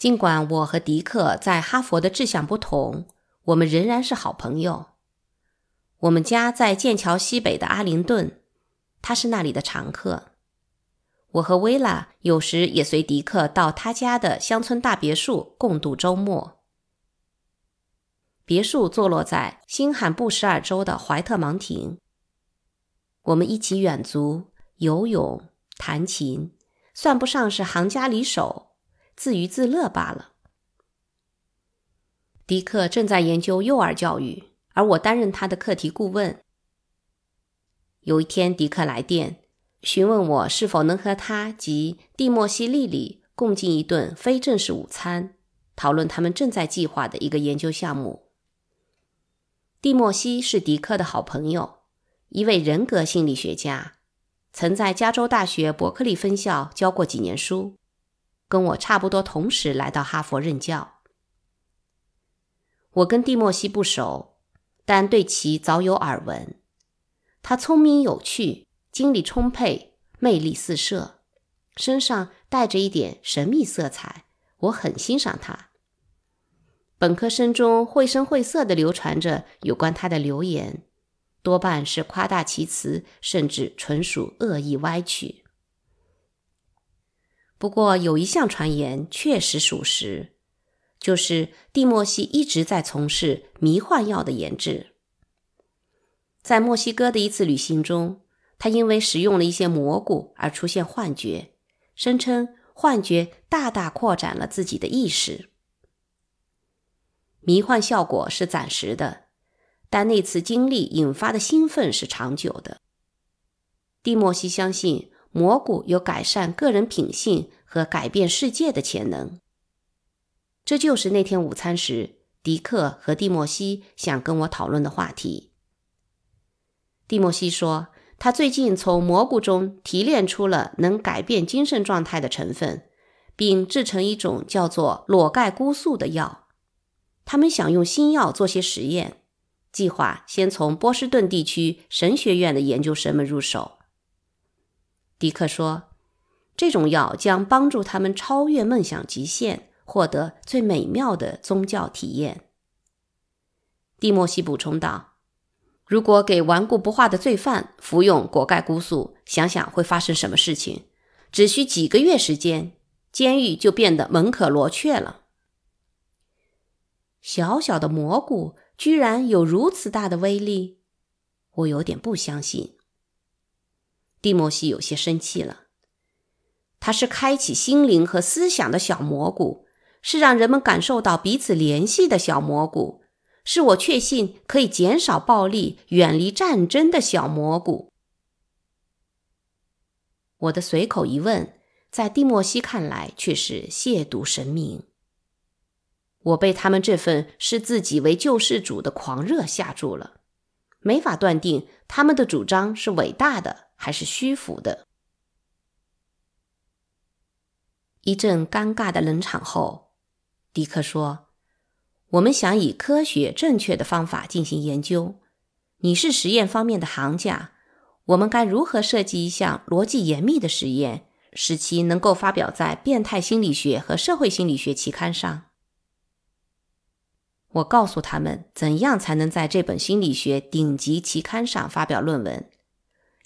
尽管我和迪克在哈佛的志向不同，我们仍然是好朋友。我们家在剑桥西北的阿灵顿，他是那里的常客。我和薇拉有时也随迪克到他家的乡村大别墅共度周末。别墅坐落在新罕布什尔州的怀特芒廷。我们一起远足、游泳、弹琴，算不上是行家里手，自娱自乐罢了。迪克正在研究幼儿教育，而我担任他的课题顾问。有一天，迪克来电。询问我是否能和他及蒂莫西·莉莉共进一顿非正式午餐，讨论他们正在计划的一个研究项目。蒂莫西是迪克的好朋友，一位人格心理学家，曾在加州大学伯克利分校教过几年书，跟我差不多同时来到哈佛任教。我跟蒂莫西不熟，但对其早有耳闻。他聪明有趣。精力充沛，魅力四射，身上带着一点神秘色彩，我很欣赏他。本科生中绘声绘色地流传着有关他的流言，多半是夸大其词，甚至纯属恶意歪曲。不过有一项传言确实属实，就是蒂莫西一直在从事迷幻药的研制。在墨西哥的一次旅行中。他因为食用了一些蘑菇而出现幻觉，声称幻觉大大扩展了自己的意识。迷幻效果是暂时的，但那次经历引发的兴奋是长久的。蒂莫西相信蘑菇有改善个人品性和改变世界的潜能。这就是那天午餐时迪克和蒂莫西想跟我讨论的话题。蒂莫西说。他最近从蘑菇中提炼出了能改变精神状态的成分，并制成一种叫做裸盖菇素的药。他们想用新药做些实验，计划先从波士顿地区神学院的研究生们入手。迪克说，这种药将帮助他们超越梦想极限，获得最美妙的宗教体验。蒂莫西补充道。如果给顽固不化的罪犯服用果盖菇素，想想会发生什么事情？只需几个月时间，监狱就变得门可罗雀了。小小的蘑菇居然有如此大的威力，我有点不相信。蒂莫西有些生气了。它是开启心灵和思想的小蘑菇，是让人们感受到彼此联系的小蘑菇。是我确信可以减少暴力、远离战争的小蘑菇。我的随口一问，在蒂莫西看来却是亵渎神明。我被他们这份视自己为救世主的狂热吓住了，没法断定他们的主张是伟大的还是虚浮的。一阵尴尬的冷场后，迪克说。我们想以科学正确的方法进行研究。你是实验方面的行家，我们该如何设计一项逻辑严密的实验，使其能够发表在《变态心理学和社会心理学》期刊上？我告诉他们怎样才能在这本心理学顶级期刊上发表论文，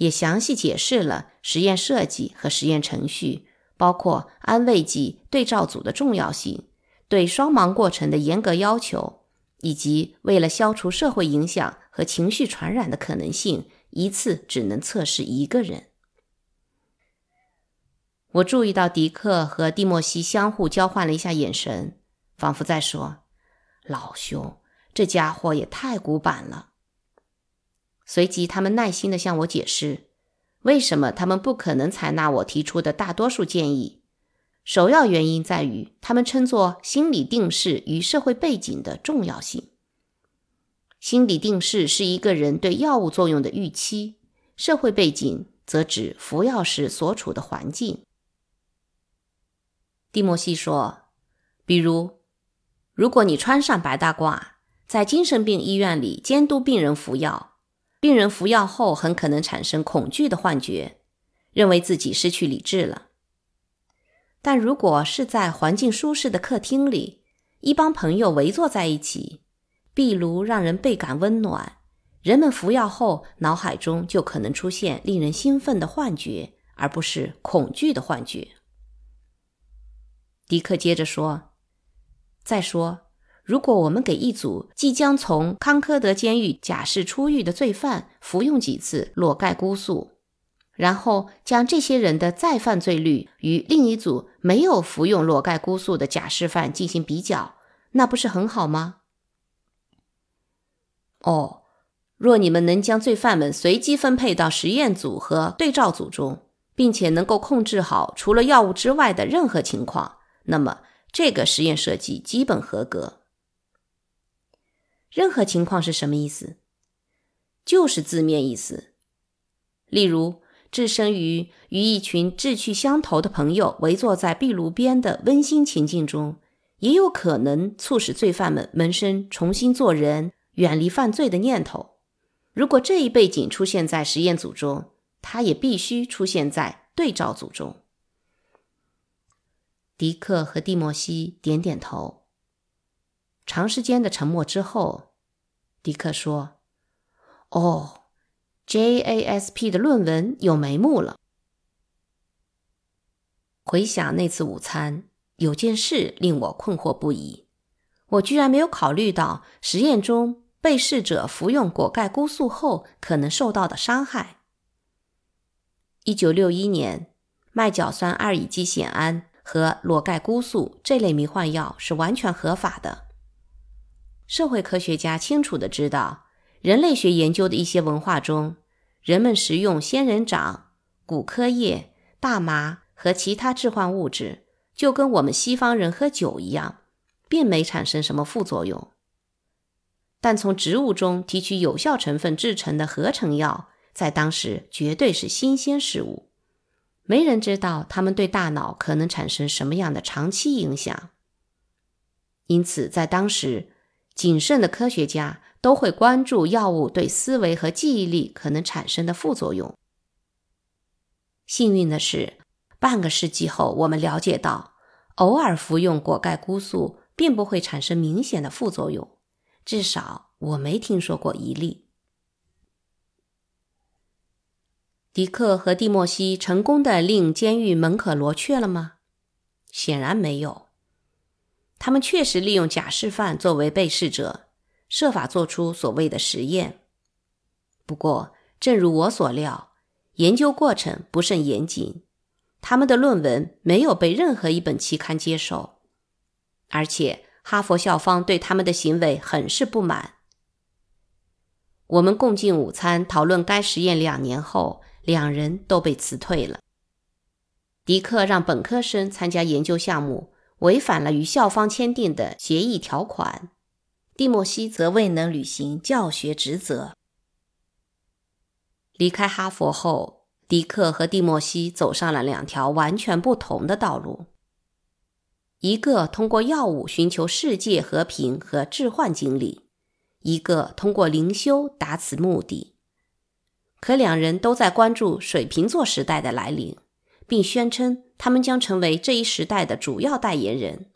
也详细解释了实验设计和实验程序，包括安慰剂对照组的重要性。对双盲过程的严格要求，以及为了消除社会影响和情绪传染的可能性，一次只能测试一个人。我注意到迪克和蒂莫西相互交换了一下眼神，仿佛在说：“老兄，这家伙也太古板了。”随即，他们耐心地向我解释，为什么他们不可能采纳我提出的大多数建议。首要原因在于他们称作心理定势与社会背景的重要性。心理定势是一个人对药物作用的预期，社会背景则指服药时所处的环境。蒂莫西说：“比如，如果你穿上白大褂，在精神病医院里监督病人服药，病人服药后很可能产生恐惧的幻觉，认为自己失去理智了。”但如果是在环境舒适的客厅里，一帮朋友围坐在一起，壁炉让人倍感温暖，人们服药后脑海中就可能出现令人兴奋的幻觉，而不是恐惧的幻觉。迪克接着说：“再说，如果我们给一组即将从康科德监狱假释出狱的罪犯服用几次裸盖菇素，然后将这些人的再犯罪率与另一组没有服用裸盖菇素的假释犯进行比较，那不是很好吗？哦，若你们能将罪犯们随机分配到实验组和对照组中，并且能够控制好除了药物之外的任何情况，那么这个实验设计基本合格。任何情况是什么意思？就是字面意思。例如。置身于与一群志趣相投的朋友围坐在壁炉边的温馨情境中，也有可能促使罪犯们萌生重新做人、远离犯罪的念头。如果这一背景出现在实验组中，它也必须出现在对照组中。迪克和蒂莫西点点头。长时间的沉默之后，迪克说：“哦。” JASP 的论文有眉目了。回想那次午餐，有件事令我困惑不已：我居然没有考虑到实验中被试者服用果盖菇素后可能受到的伤害。一九六一年，麦角酸二乙基酰胺和裸盖菇素这类迷幻药是完全合法的。社会科学家清楚的知道。人类学研究的一些文化中，人们食用仙人掌、骨科叶、大麻和其他致幻物质，就跟我们西方人喝酒一样，并没产生什么副作用。但从植物中提取有效成分制成的合成药，在当时绝对是新鲜事物，没人知道它们对大脑可能产生什么样的长期影响。因此，在当时，谨慎的科学家。都会关注药物对思维和记忆力可能产生的副作用。幸运的是，半个世纪后，我们了解到，偶尔服用果盖菇素并不会产生明显的副作用，至少我没听说过一例。迪克和蒂莫西成功的令监狱门可罗雀了吗？显然没有。他们确实利用假释犯作为被试者。设法做出所谓的实验，不过，正如我所料，研究过程不甚严谨。他们的论文没有被任何一本期刊接受，而且哈佛校方对他们的行为很是不满。我们共进午餐，讨论该实验两年后，两人都被辞退了。迪克让本科生参加研究项目，违反了与校方签订的协议条款。蒂莫西则未能履行教学职责。离开哈佛后，迪克和蒂莫西走上了两条完全不同的道路：一个通过药物寻求世界和平和置换经历，一个通过灵修达此目的。可两人都在关注水瓶座时代的来临，并宣称他们将成为这一时代的主要代言人。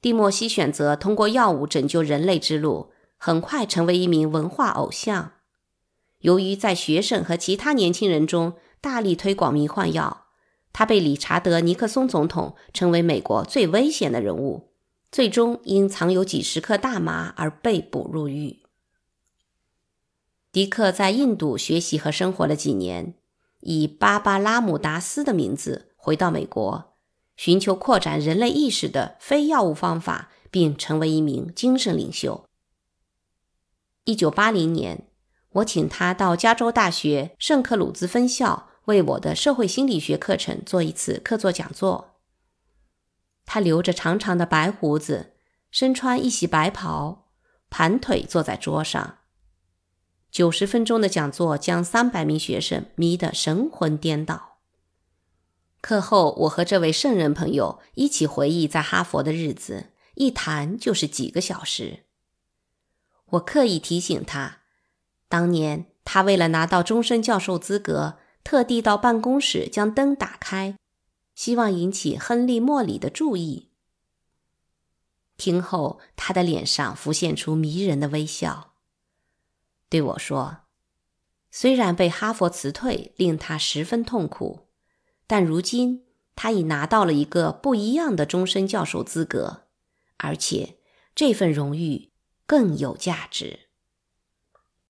蒂莫西选择通过药物拯救人类之路，很快成为一名文化偶像。由于在学生和其他年轻人中大力推广迷幻药，他被理查德·尼克松总统称为美国最危险的人物。最终因藏有几十克大麻而被捕入狱。迪克在印度学习和生活了几年，以巴巴拉姆达斯的名字回到美国。寻求扩展人类意识的非药物方法，并成为一名精神领袖。一九八零年，我请他到加州大学圣克鲁兹分校为我的社会心理学课程做一次客座讲座。他留着长长的白胡子，身穿一袭白袍，盘腿坐在桌上。九十分钟的讲座将三百名学生迷得神魂颠倒。课后，我和这位圣人朋友一起回忆在哈佛的日子，一谈就是几个小时。我刻意提醒他，当年他为了拿到终身教授资格，特地到办公室将灯打开，希望引起亨利·莫里的注意。听后，他的脸上浮现出迷人的微笑，对我说：“虽然被哈佛辞退令他十分痛苦，但如今他已拿到了一个不一样的终身教授资格，而且这份荣誉更有价值。”